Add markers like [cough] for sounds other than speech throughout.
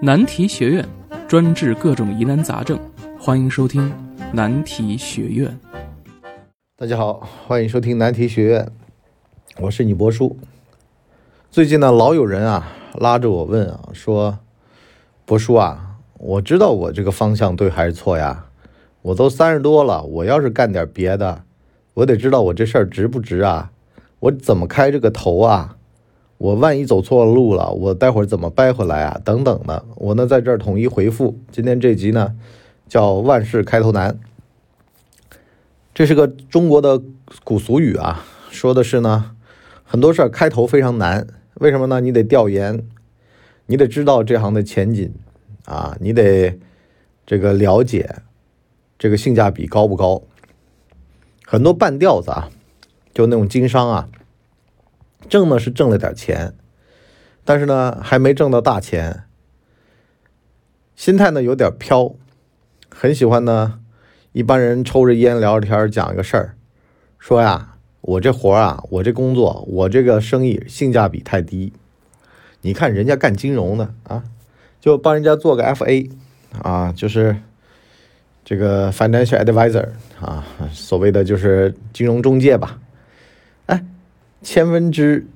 难题学院专治各种疑难杂症，欢迎收听难题学院。大家好，欢迎收听难题学院，我是你博叔。最近呢，老有人啊拉着我问啊，说博叔啊，我知道我这个方向对还是错呀？我都三十多了，我要是干点别的，我得知道我这事儿值不值啊？我怎么开这个头啊？我万一走错了路了，我待会儿怎么掰回来啊？等等的，我呢在这儿统一回复。今天这集呢叫万事开头难，这是个中国的古俗语啊，说的是呢很多事儿开头非常难，为什么呢？你得调研，你得知道这行的前景啊，你得这个了解这个性价比高不高。很多半吊子啊，就那种经商啊。挣呢是挣了点钱，但是呢还没挣到大钱，心态呢有点飘，很喜欢呢。一般人抽着烟聊着天讲一个事儿，说呀，我这活啊，我这工作，我这个生意性价比太低。你看人家干金融的啊，就帮人家做个 FA 啊，就是这个 financial advisor 啊，所谓的就是金融中介吧。千分之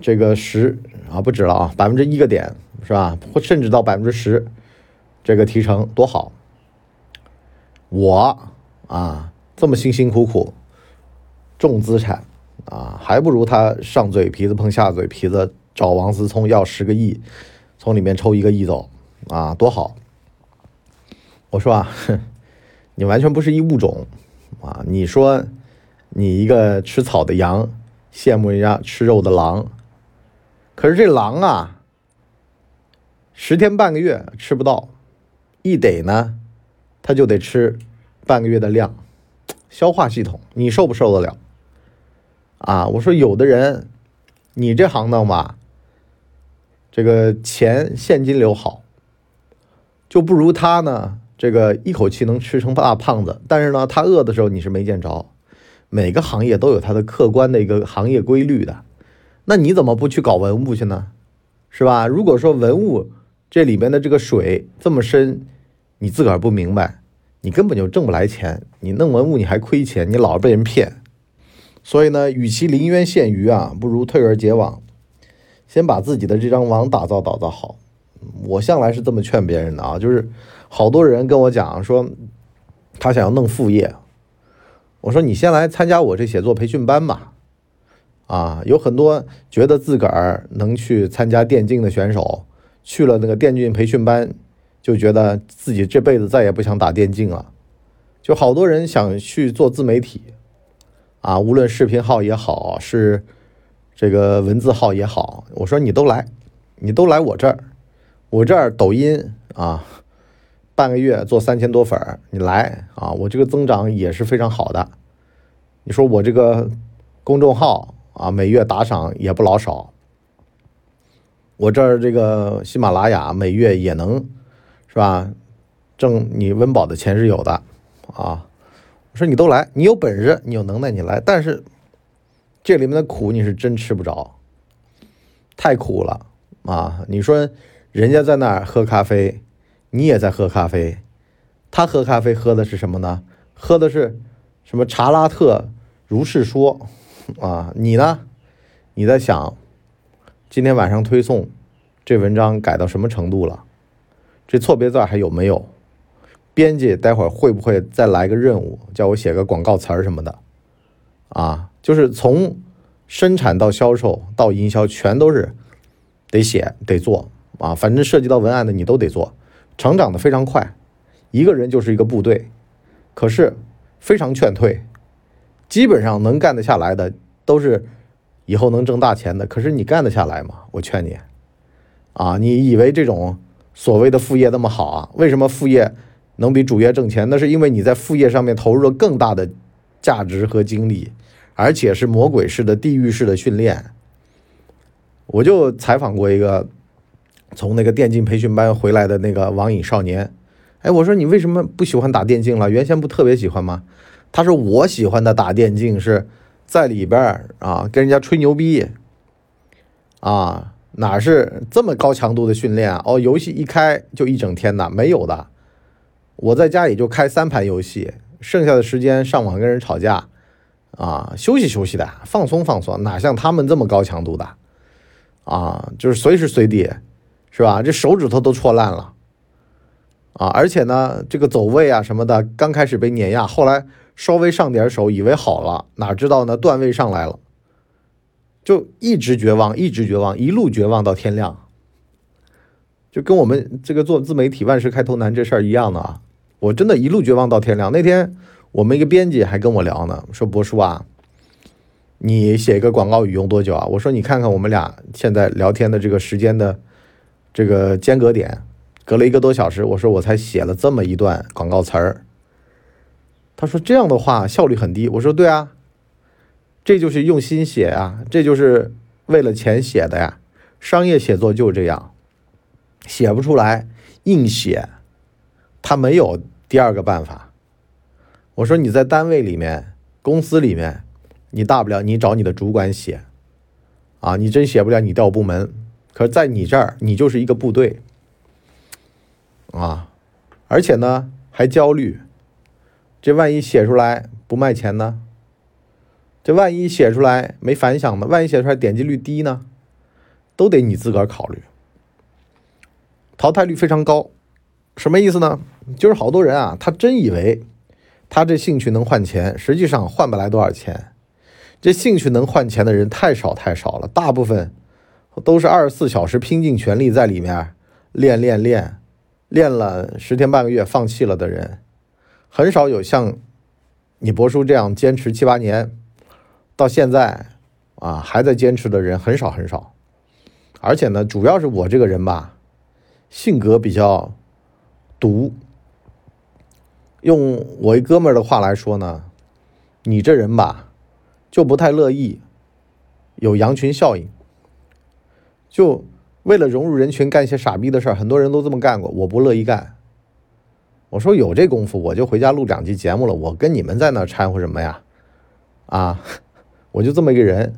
这个十啊，不止了啊，百分之一个点是吧？或甚至到百分之十，这个提成多好。我啊，这么辛辛苦苦重资产啊，还不如他上嘴皮子碰下嘴皮子，找王思聪要十个亿，从里面抽一个亿走啊，多好！我说啊，[laughs] 你完全不是一物种啊！你说你一个吃草的羊。羡慕人家吃肉的狼，可是这狼啊，十天半个月吃不到，一得呢，他就得吃半个月的量，消化系统你受不受得了？啊，我说有的人，你这行当吧，这个钱现金流好，就不如他呢，这个一口气能吃成大胖子，但是呢，他饿的时候你是没见着。每个行业都有它的客观的一个行业规律的，那你怎么不去搞文物去呢？是吧？如果说文物这里面的这个水这么深，你自个儿不明白，你根本就挣不来钱。你弄文物你还亏钱，你老是被人骗。所以呢，与其临渊羡鱼啊，不如退而结网，先把自己的这张网打造打造好。我向来是这么劝别人的啊，就是好多人跟我讲说，他想要弄副业。我说你先来参加我这写作培训班吧，啊，有很多觉得自个儿能去参加电竞的选手，去了那个电竞培训班，就觉得自己这辈子再也不想打电竞了。就好多人想去做自媒体，啊，无论视频号也好，是这个文字号也好，我说你都来，你都来我这儿，我这儿抖音啊。半个月做三千多粉儿，你来啊！我这个增长也是非常好的。你说我这个公众号啊，每月打赏也不老少。我这儿这个喜马拉雅每月也能是吧？挣你温饱的钱是有的啊！我说你都来，你有本事，你有能耐，你来。但是这里面的苦你是真吃不着，太苦了啊！你说人家在那儿喝咖啡。你也在喝咖啡，他喝咖啡喝的是什么呢？喝的是什么查拉特如是说啊？你呢？你在想今天晚上推送这文章改到什么程度了？这错别字还有没有？编辑待会儿会不会再来个任务，叫我写个广告词儿什么的？啊，就是从生产到销售到营销，全都是得写得做啊，反正涉及到文案的你都得做。成长的非常快，一个人就是一个部队，可是非常劝退。基本上能干得下来的，都是以后能挣大钱的。可是你干得下来吗？我劝你，啊，你以为这种所谓的副业那么好啊？为什么副业能比主业挣钱？那是因为你在副业上面投入了更大的价值和精力，而且是魔鬼式的、地狱式的训练。我就采访过一个。从那个电竞培训班回来的那个网瘾少年，哎，我说你为什么不喜欢打电竞了？原先不特别喜欢吗？他说我喜欢的打电竞是在里边啊，跟人家吹牛逼，啊，哪是这么高强度的训练？哦，游戏一开就一整天呐，没有的。我在家也就开三盘游戏，剩下的时间上网跟人吵架，啊，休息休息的，放松放松，哪像他们这么高强度的，啊，就是随时随地，是吧？这手指头都戳烂了，啊，而且呢，这个走位啊什么的，刚开始被碾压，后来稍微上点手，以为好了，哪知道呢，段位上来了，就一直绝望，一直绝望，一路绝望到天亮。就跟我们这个做自媒体万事开头难这事儿一样的啊，我真的一路绝望到天亮。那天我们一个编辑还跟我聊呢，说博叔啊，你写一个广告语用多久啊？我说你看看我们俩现在聊天的这个时间的这个间隔点，隔了一个多小时。我说我才写了这么一段广告词儿。他说这样的话效率很低。我说对啊，这就是用心写啊，这就是为了钱写的呀。商业写作就是这样。写不出来，硬写，他没有第二个办法。我说你在单位里面、公司里面，你大不了你找你的主管写，啊，你真写不了你调部门。可是在你这儿，你就是一个部队，啊，而且呢还焦虑，这万一写出来不卖钱呢？这万一写出来没反响呢？万一写出来点击率低呢？都得你自个儿考虑。淘汰率非常高，什么意思呢？就是好多人啊，他真以为他这兴趣能换钱，实际上换不来多少钱。这兴趣能换钱的人太少太少了，大部分都是二十四小时拼尽全力在里面练练练，练了十天半个月放弃了的人，很少有像你博叔这样坚持七八年到现在啊还在坚持的人很少很少。而且呢，主要是我这个人吧。性格比较毒，用我一哥们儿的话来说呢，你这人吧，就不太乐意有羊群效应，就为了融入人群干一些傻逼的事儿，很多人都这么干过，我不乐意干。我说有这功夫，我就回家录两集节目了，我跟你们在那掺和什么呀？啊，[laughs] 我就这么一个人，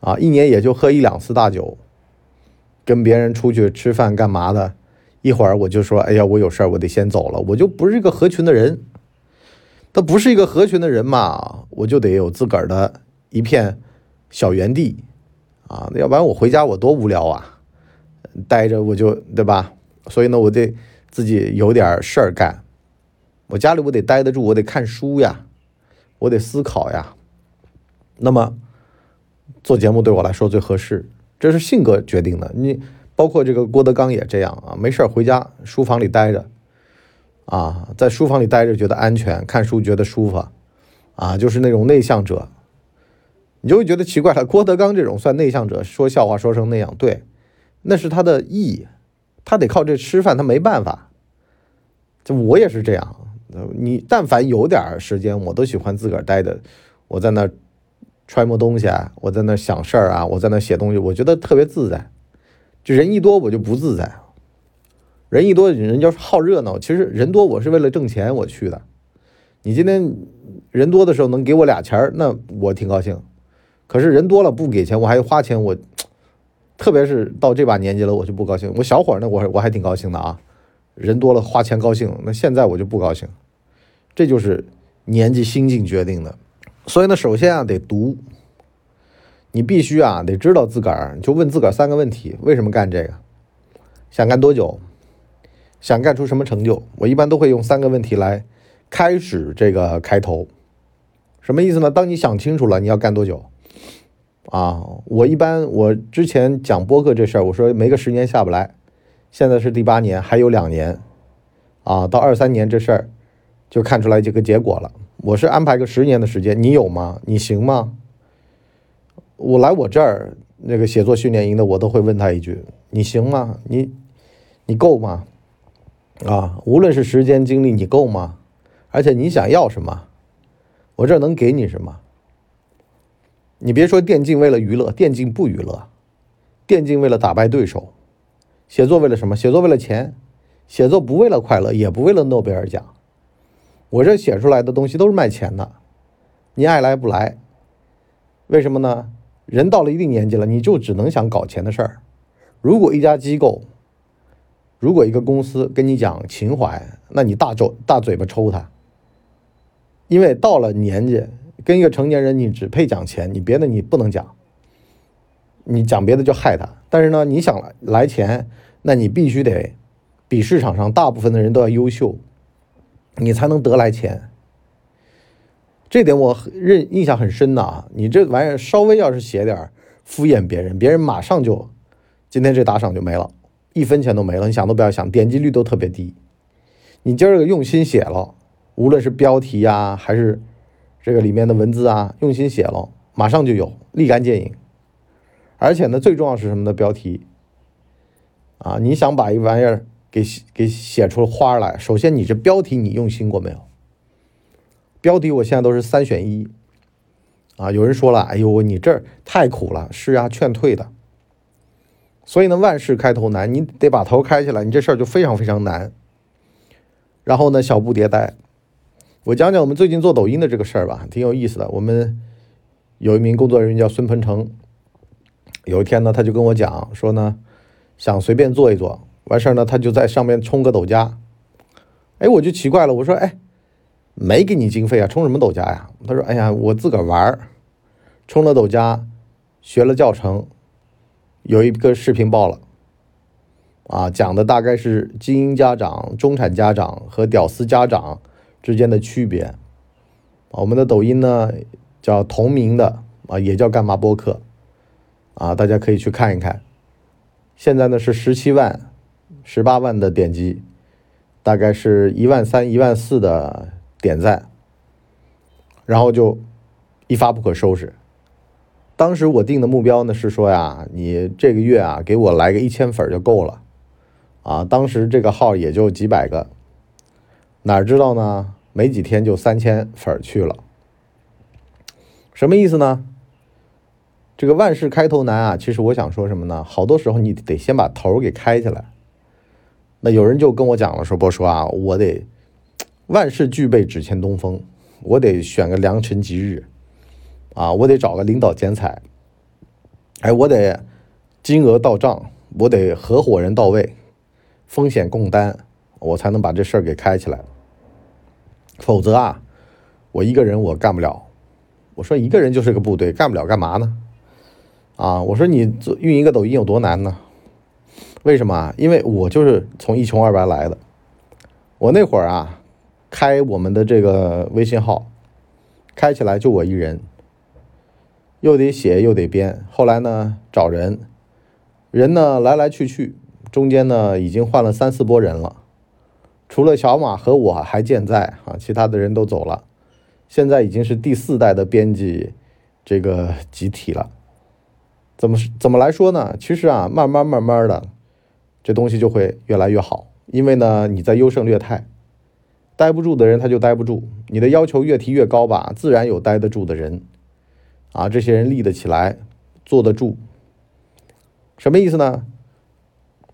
啊，一年也就喝一两次大酒。跟别人出去吃饭干嘛的，一会儿我就说：“哎呀，我有事儿，我得先走了。”我就不是一个合群的人，他不是一个合群的人嘛，我就得有自个儿的一片小园地啊，要不然我回家我多无聊啊，待着我就对吧？所以呢，我得自己有点事儿干。我家里我得待得住，我得看书呀，我得思考呀。那么做节目对我来说最合适。这是性格决定的，你包括这个郭德纲也这样啊，没事儿回家书房里待着，啊，在书房里待着觉得安全，看书觉得舒服，啊，就是那种内向者，你就会觉得奇怪了。郭德纲这种算内向者，说笑话说成那样，对，那是他的意，他得靠这吃饭，他没办法。就我也是这样，你但凡有点时间，我都喜欢自个儿待着，我在那。揣摩东西啊，我在那想事儿啊，我在那写东西，我觉得特别自在。就人一多我就不自在，人一多人要是好热闹，其实人多我是为了挣钱我去的。你今天人多的时候能给我俩钱儿，那我挺高兴。可是人多了不给钱，我还花钱，我 [tsk] 特别是到这把年纪了，我就不高兴。我小伙儿呢，我我还挺高兴的啊，人多了花钱高兴。那现在我就不高兴，这就是年纪心境决定的。所以呢，首先啊，得读。你必须啊，得知道自个儿，就问自个儿三个问题：为什么干这个？想干多久？想干出什么成就？我一般都会用三个问题来开始这个开头。什么意思呢？当你想清楚了你要干多久啊？我一般我之前讲播客这事儿，我说没个十年下不来。现在是第八年，还有两年啊，到二三年这事儿就看出来这个结果了。我是安排个十年的时间，你有吗？你行吗？我来我这儿那个写作训练营的，我都会问他一句：你行吗？你你够吗？啊，无论是时间精力，你够吗？而且你想要什么？我这儿能给你什么？你别说电竞为了娱乐，电竞不娱乐，电竞为了打败对手，写作为了什么？写作为了钱，写作不为了快乐，也不为了诺贝尔奖。我这写出来的东西都是卖钱的，你爱来不来？为什么呢？人到了一定年纪了，你就只能想搞钱的事儿，如果一家机构，如果一个公司跟你讲情怀，那你大嘴大嘴巴抽他，因为到了年纪，跟一个成年人，你只配讲钱，你别的你不能讲，你讲别的就害他。但是呢，你想来钱，那你必须得比市场上大部分的人都要优秀，你才能得来钱。这点我认印象很深的啊！你这玩意儿稍微要是写点敷衍别人，别人马上就今天这打赏就没了，一分钱都没了。你想都不要想，点击率都特别低。你今儿个用心写了，无论是标题呀，还是这个里面的文字啊，用心写了，马上就有，立竿见影。而且呢，最重要是什么呢？标题啊，你想把一玩意儿给给写出花来，首先你这标题你用心过没有？标题我现在都是三选一，啊，有人说了，哎呦，你这太苦了，是啊，劝退的。所以呢，万事开头难，你得把头开起来，你这事儿就非常非常难。然后呢，小步迭代。我讲讲我们最近做抖音的这个事儿吧，挺有意思的。我们有一名工作人员叫孙鹏程，有一天呢，他就跟我讲说呢，想随便做一做，完事儿呢，他就在上面充个抖加。哎，我就奇怪了，我说，哎。没给你经费啊，充什么抖加呀？他说：“哎呀，我自个儿玩儿，充了抖加，学了教程，有一个视频爆了，啊，讲的大概是精英家长、中产家长和屌丝家长之间的区别。我们的抖音呢叫同名的啊，也叫干嘛播客啊，大家可以去看一看。现在呢是十七万、十八万的点击，大概是一万三、一万四的。”点赞，然后就一发不可收拾。当时我定的目标呢是说呀，你这个月啊给我来个一千粉就够了啊。当时这个号也就几百个，哪知道呢？没几天就三千粉儿去了。什么意思呢？这个万事开头难啊。其实我想说什么呢？好多时候你得先把头给开起来。那有人就跟我讲了，说波叔啊，我得。万事俱备，只欠东风。我得选个良辰吉日，啊，我得找个领导剪彩，哎，我得金额到账，我得合伙人到位，风险共担，我才能把这事儿给开起来。否则啊，我一个人我干不了。我说一个人就是个部队，干不了干嘛呢？啊，我说你做运营一个抖音有多难呢？为什么？因为我就是从一穷二白来的，我那会儿啊。开我们的这个微信号，开起来就我一人，又得写又得编。后来呢，找人，人呢来来去去，中间呢已经换了三四波人了。除了小马和我还健在啊，其他的人都走了。现在已经是第四代的编辑这个集体了。怎么怎么来说呢？其实啊，慢慢慢慢的，这东西就会越来越好。因为呢，你在优胜劣汰。待不住的人他就待不住，你的要求越提越高吧，自然有待得住的人，啊，这些人立得起来，坐得住，什么意思呢？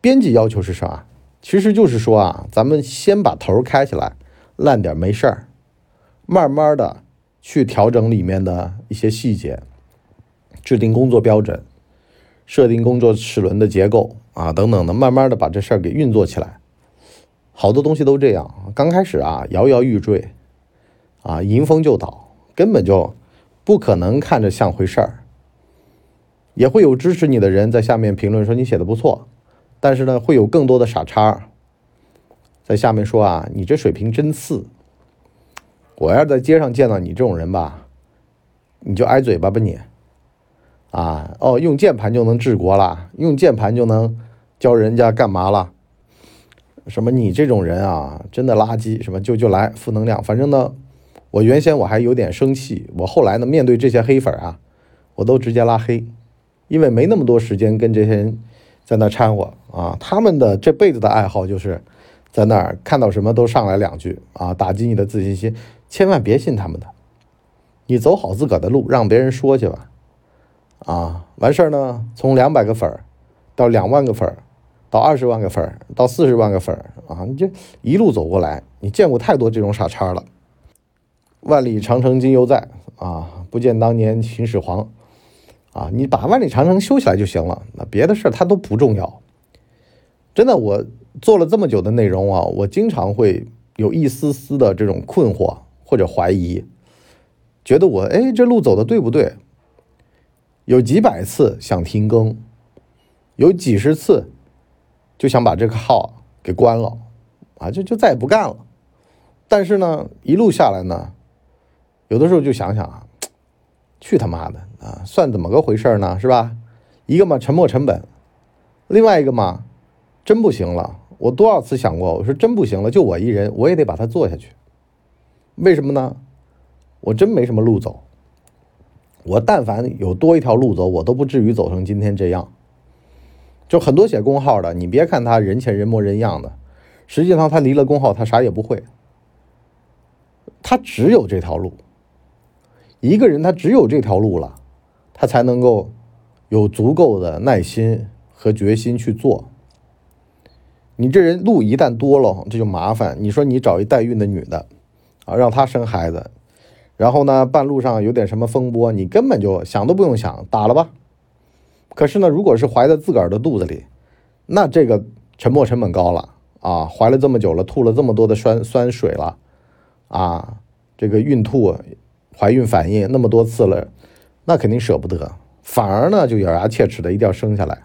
编辑要求是啥？其实就是说啊，咱们先把头开起来，烂点没事儿，慢慢的去调整里面的一些细节，制定工作标准，设定工作齿轮的结构啊，等等的，慢慢的把这事儿给运作起来。好多东西都这样，刚开始啊摇摇欲坠，啊迎风就倒，根本就不可能看着像回事儿。也会有支持你的人在下面评论说你写的不错，但是呢会有更多的傻叉在下面说啊你这水平真次。我要是在街上见到你这种人吧，你就挨嘴巴吧你。啊哦用键盘就能治国了，用键盘就能教人家干嘛了？什么你这种人啊，真的垃圾！什么就就来负能量。反正呢，我原先我还有点生气，我后来呢，面对这些黑粉啊，我都直接拉黑，因为没那么多时间跟这些人在那掺和啊。他们的这辈子的爱好就是在那儿看到什么都上来两句啊，打击你的自信心。千万别信他们的，你走好自个儿的路，让别人说去吧。啊，完事儿呢，从两百个粉儿到两万个粉儿。到二十万个粉儿，到四十万个粉儿啊！你这一路走过来，你见过太多这种傻叉了。万里长城今犹在啊，不见当年秦始皇啊！你把万里长城修起来就行了，那别的事儿它都不重要真的，我做了这么久的内容啊，我经常会有一丝丝的这种困惑或者怀疑，觉得我哎这路走的对不对？有几百次想停更，有几十次就想把这个号给关了，啊，就就再也不干了。但是呢，一路下来呢，有的时候就想想啊，去他妈的啊，算怎么个回事呢？是吧？一个嘛，沉没成本；另外一个嘛，真不行了。我多少次想过，我说真不行了，就我一人，我也得把它做下去。为什么呢？我真没什么路走。我但凡有多一条路走，我都不至于走成今天这样。就很多写工号的，你别看他人前人模人样的，实际上他离了工号，他啥也不会。他只有这条路。一个人他只有这条路了，他才能够有足够的耐心和决心去做。你这人路一旦多了，这就麻烦。你说你找一代孕的女的，啊，让她生孩子。然后呢，半路上有点什么风波，你根本就想都不用想，打了吧。可是呢，如果是怀在自个儿的肚子里，那这个沉没成本高了啊！怀了这么久了，吐了这么多的酸酸水了，啊，这个孕吐、怀孕反应那么多次了，那肯定舍不得，反而呢就咬牙切齿的一定要生下来。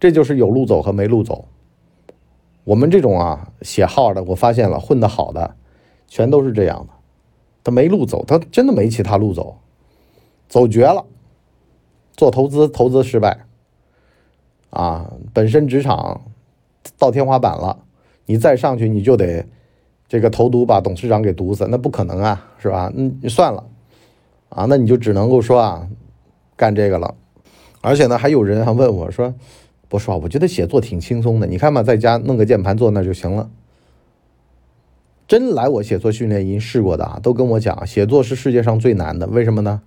这就是有路走和没路走。我们这种啊写号的，我发现了混得好的，全都是这样的。他没路走，他真的没其他路走，走绝了。做投资，投资失败，啊，本身职场到天花板了，你再上去你就得这个投毒把董事长给毒死，那不可能啊，是吧？嗯，算了，啊，那你就只能够说啊，干这个了。而且呢，还有人还问我说：“不说，我觉得写作挺轻松的，你看嘛，在家弄个键盘坐那就行了。”真来我写作训练营试过的啊，都跟我讲，写作是世界上最难的。为什么呢？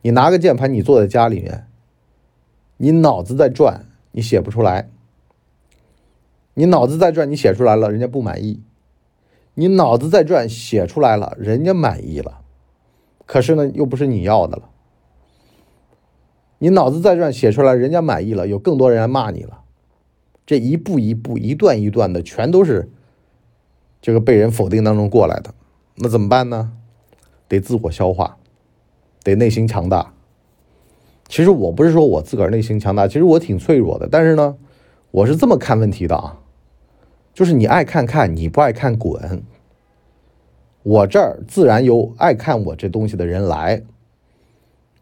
你拿个键盘，你坐在家里面，你脑子在转，你写不出来。你脑子在转，你写出来了，人家不满意。你脑子在转，写出来了，人家满意了。可是呢，又不是你要的了。你脑子在转，写出来，人家满意了，有更多人来骂你了。这一步一步，一段一段的，全都是。这个被人否定当中过来的，那怎么办呢？得自我消化，得内心强大。其实我不是说我自个儿内心强大，其实我挺脆弱的。但是呢，我是这么看问题的啊，就是你爱看看，你不爱看滚。我这儿自然有爱看我这东西的人来。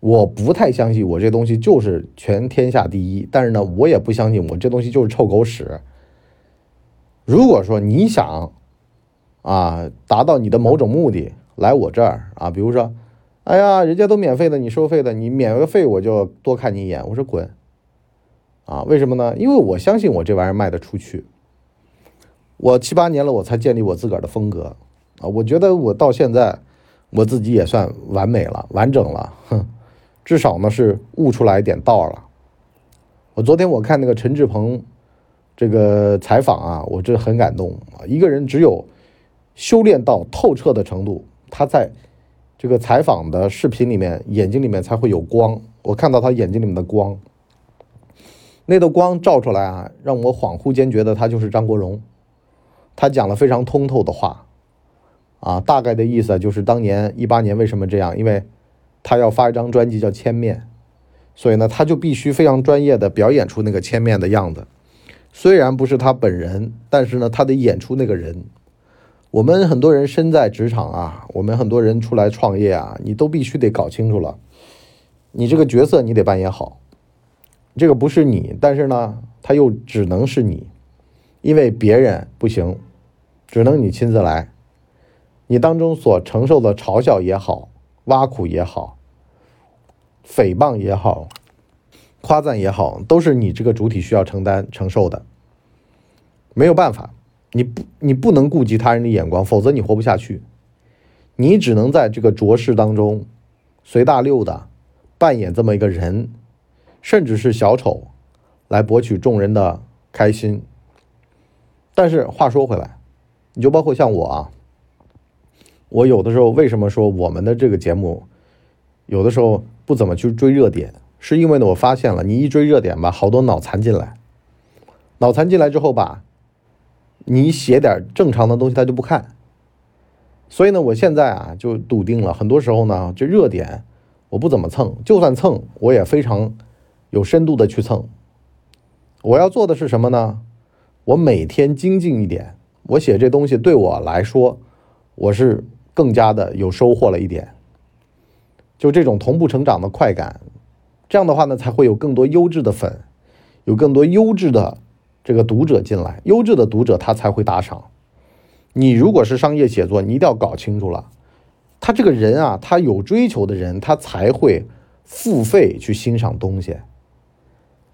我不太相信我这东西就是全天下第一，但是呢，我也不相信我这东西就是臭狗屎。如果说你想，啊，达到你的某种目的，来我这儿啊，比如说，哎呀，人家都免费的，你收费的，你免个费我就多看你一眼。我说滚，啊，为什么呢？因为我相信我这玩意儿卖得出去。我七八年了，我才建立我自个儿的风格啊。我觉得我到现在，我自己也算完美了，完整了，哼，至少呢是悟出来一点道了。我昨天我看那个陈志鹏这个采访啊，我真很感动。一个人只有。修炼到透彻的程度，他在这个采访的视频里面，眼睛里面才会有光。我看到他眼睛里面的光，那道光照出来啊，让我恍惚间觉得他就是张国荣。他讲了非常通透的话，啊，大概的意思就是当年一八年为什么这样？因为他要发一张专辑叫《千面》，所以呢，他就必须非常专业的表演出那个千面的样子。虽然不是他本人，但是呢，他得演出那个人。我们很多人身在职场啊，我们很多人出来创业啊，你都必须得搞清楚了，你这个角色你得扮演好，这个不是你，但是呢，他又只能是你，因为别人不行，只能你亲自来，你当中所承受的嘲笑也好，挖苦也好，诽谤也好，夸赞也好，都是你这个主体需要承担承受的，没有办法。你不，你不能顾及他人的眼光，否则你活不下去。你只能在这个浊世当中，随大溜的扮演这么一个人，甚至是小丑，来博取众人的开心。但是话说回来，你就包括像我啊，我有的时候为什么说我们的这个节目，有的时候不怎么去追热点，是因为呢，我发现了，你一追热点吧，好多脑残进来。脑残进来之后吧，你写点正常的东西他就不看。所以呢，我现在啊就笃定了，很多时候呢，这热点我不怎么蹭，就算蹭，我也非常有深度的去蹭。我要做的是什么呢？我每天精进一点，我写这东西对我来说，我是更加的有收获了一点。就这种同步成长的快感，这样的话呢，才会有更多优质的粉，有更多优质的这个读者进来，优质的读者他才会打赏。你如果是商业写作，你一定要搞清楚了，他这个人啊，他有追求的人，他才会付费去欣赏东西。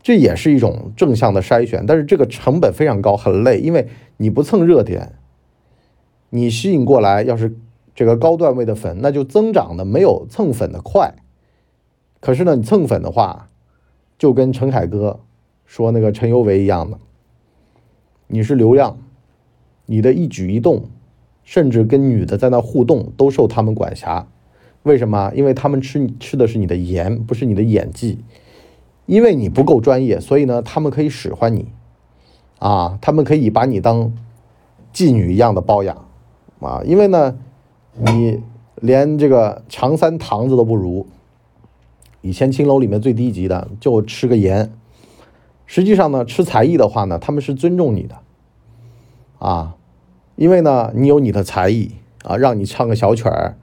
这也是一种正向的筛选，但是这个成本非常高，很累，因为你不蹭热点，你吸引过来要是这个高段位的粉，那就增长的没有蹭粉的快。可是呢，你蹭粉的话，就跟陈凯歌说那个陈尤为一样的，你是流量。你的一举一动，甚至跟女的在那互动，都受他们管辖。为什么？因为他们吃吃的是你的颜，不是你的演技。因为你不够专业，所以呢，他们可以使唤你，啊，他们可以把你当妓女一样的包养，啊，因为呢，你连这个长三堂子都不如。以前青楼里面最低级的，就吃个盐。实际上呢，吃才艺的话呢，他们是尊重你的。啊，因为呢，你有你的才艺啊，让你唱个小曲儿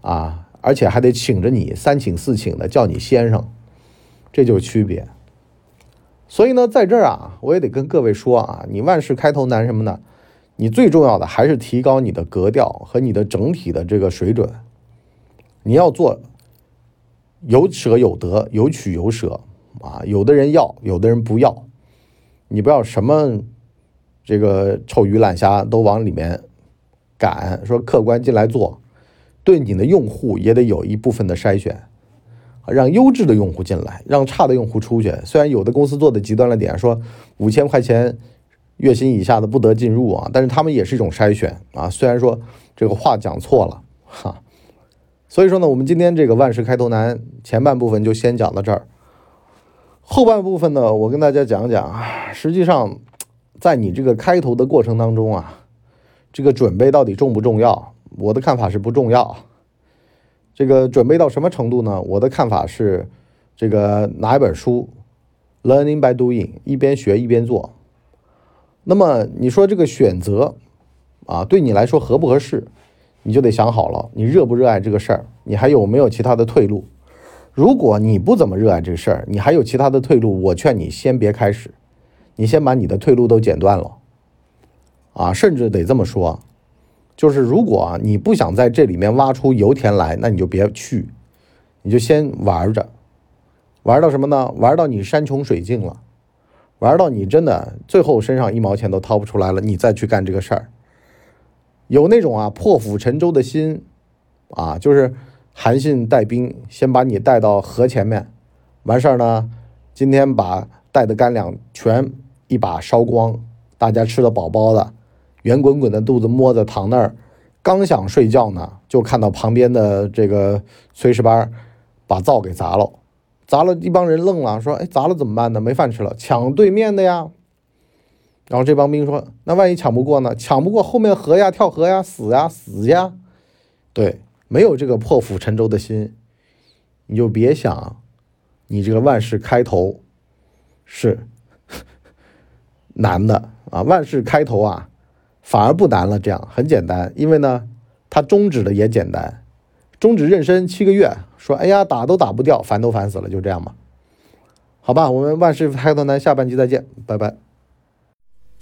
啊，而且还得请着你三请四请的叫你先生，这就是区别。所以呢，在这儿啊，我也得跟各位说啊，你万事开头难什么呢？你最重要的还是提高你的格调和你的整体的这个水准。你要做有舍有得，有取有舍啊，有的人要，有的人不要，你不要什么。这个臭鱼烂虾都往里面赶，说客观进来做，对你的用户也得有一部分的筛选，让优质的用户进来，让差的用户出去。虽然有的公司做的极端了点，说五千块钱月薪以下的不得进入啊，但是他们也是一种筛选啊。虽然说这个话讲错了哈，所以说呢，我们今天这个万事开头难前半部分就先讲到这儿，后半部分呢，我跟大家讲讲，实际上。在你这个开头的过程当中啊，这个准备到底重不重要？我的看法是不重要。这个准备到什么程度呢？我的看法是，这个拿一本书，learning by doing，一边学一边做。那么你说这个选择啊，对你来说合不合适？你就得想好了，你热不热爱这个事儿？你还有没有其他的退路？如果你不怎么热爱这个事儿，你还有其他的退路，我劝你先别开始。你先把你的退路都剪断了，啊，甚至得这么说，就是如果你不想在这里面挖出油田来，那你就别去，你就先玩着，玩到什么呢？玩到你山穷水尽了，玩到你真的最后身上一毛钱都掏不出来了，你再去干这个事儿。有那种啊破釜沉舟的心，啊，就是韩信带兵先把你带到河前面，完事儿呢，今天把带的干粮全。一把烧光，大家吃的饱饱的，圆滚滚的肚子摸着躺那儿，刚想睡觉呢，就看到旁边的这个炊事班把灶给砸了，砸了一帮人愣了，说：“哎，砸了怎么办呢？没饭吃了，抢对面的呀。”然后这帮兵说：“那万一抢不过呢？抢不过后面河呀，跳河呀，死呀，死呀。”对，没有这个破釜沉舟的心，你就别想，你这个万事开头是。难的啊，万事开头啊，反而不难了。这样很简单，因为呢，他终止的也简单，终止妊娠七个月，说哎呀打都打不掉，烦都烦死了，就这样吧。好吧，我们万事开头难下半集再见，拜拜。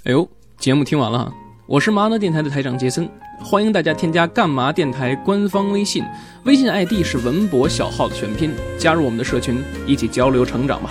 哎呦，节目听完了，我是麻辣电台的台长杰森，欢迎大家添加干嘛电台官方微信，微信 ID 是文博小号的全拼，加入我们的社群，一起交流成长吧。